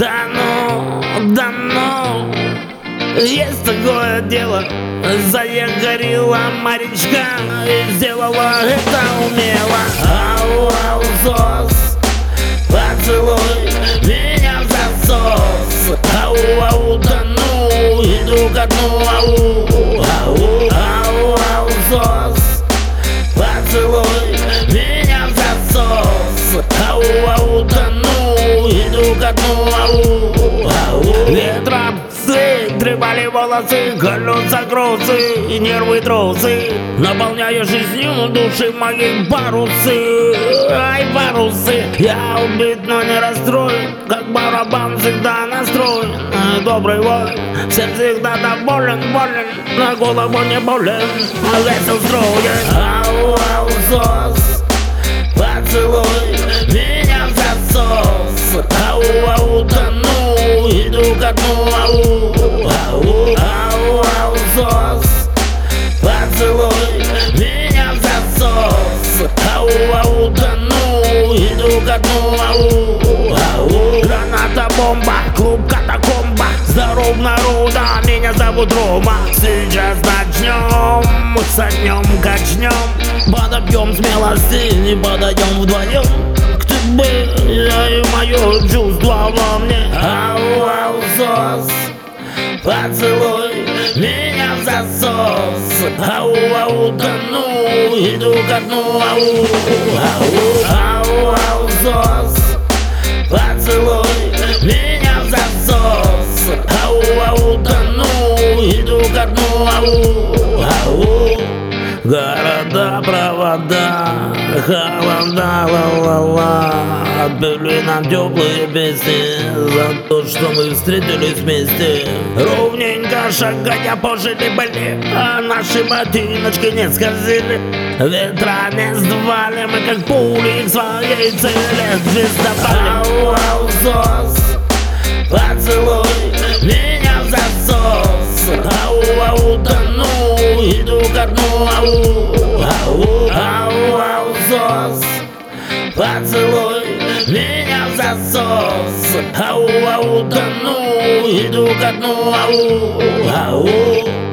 Да ну, да ну. Есть такое дело. Загорела морячка И сделала это умело. Ау, ау, сос Поцелуй меня в засос Ау, ау, да ну Иду ко дну, ау. Ау, ау, ау, сос Поцелуй меня в засос Ау, ау, да ну. Ко дну, ау, ау. Ветром Трепали волосы, колеса грузы и нервы трусы Наполняя жизнью души мои парусы. Ай, парусы Я убит, но не расстроен Как барабан всегда настроен. Добрый воин, всем всегда доволен, болен На голову не болен, весел строен засос Ау, ау, тону, иду ко дну, ау. Ау, ау Граната, бомба, клуб катакомба. Здоров народа, меня зовут Рома. Сейчас начнем, сотнем, качнем Подобьем смелости, не подаем вдвоем Кто бы, я и мое чувство во мне. Ау, ау, сос Поцелуй меня в засос. Ау, ау, да ну, иду ко дну Ау, ау, ау, ау, сос Поцелуй меня засос. Ау, ау, да ну, иду ко дну ау Города, провода, холода, ла-ла-ла. Отпели нам теплые песни За то, что мы встретились вместе. Ровненько шагая пожили были. А наши ботиночки не скользили. Ветра не сдували Мы как пули к своей цели. Звездопали Ау, ау, сос Поцелуй меня в засос. Ау, ау, да ну Иду ко дну, ау, ау, ау, ау, сос Поцелуй меня в засос. Ау, ау, да ну Иду ко дну, ау, ау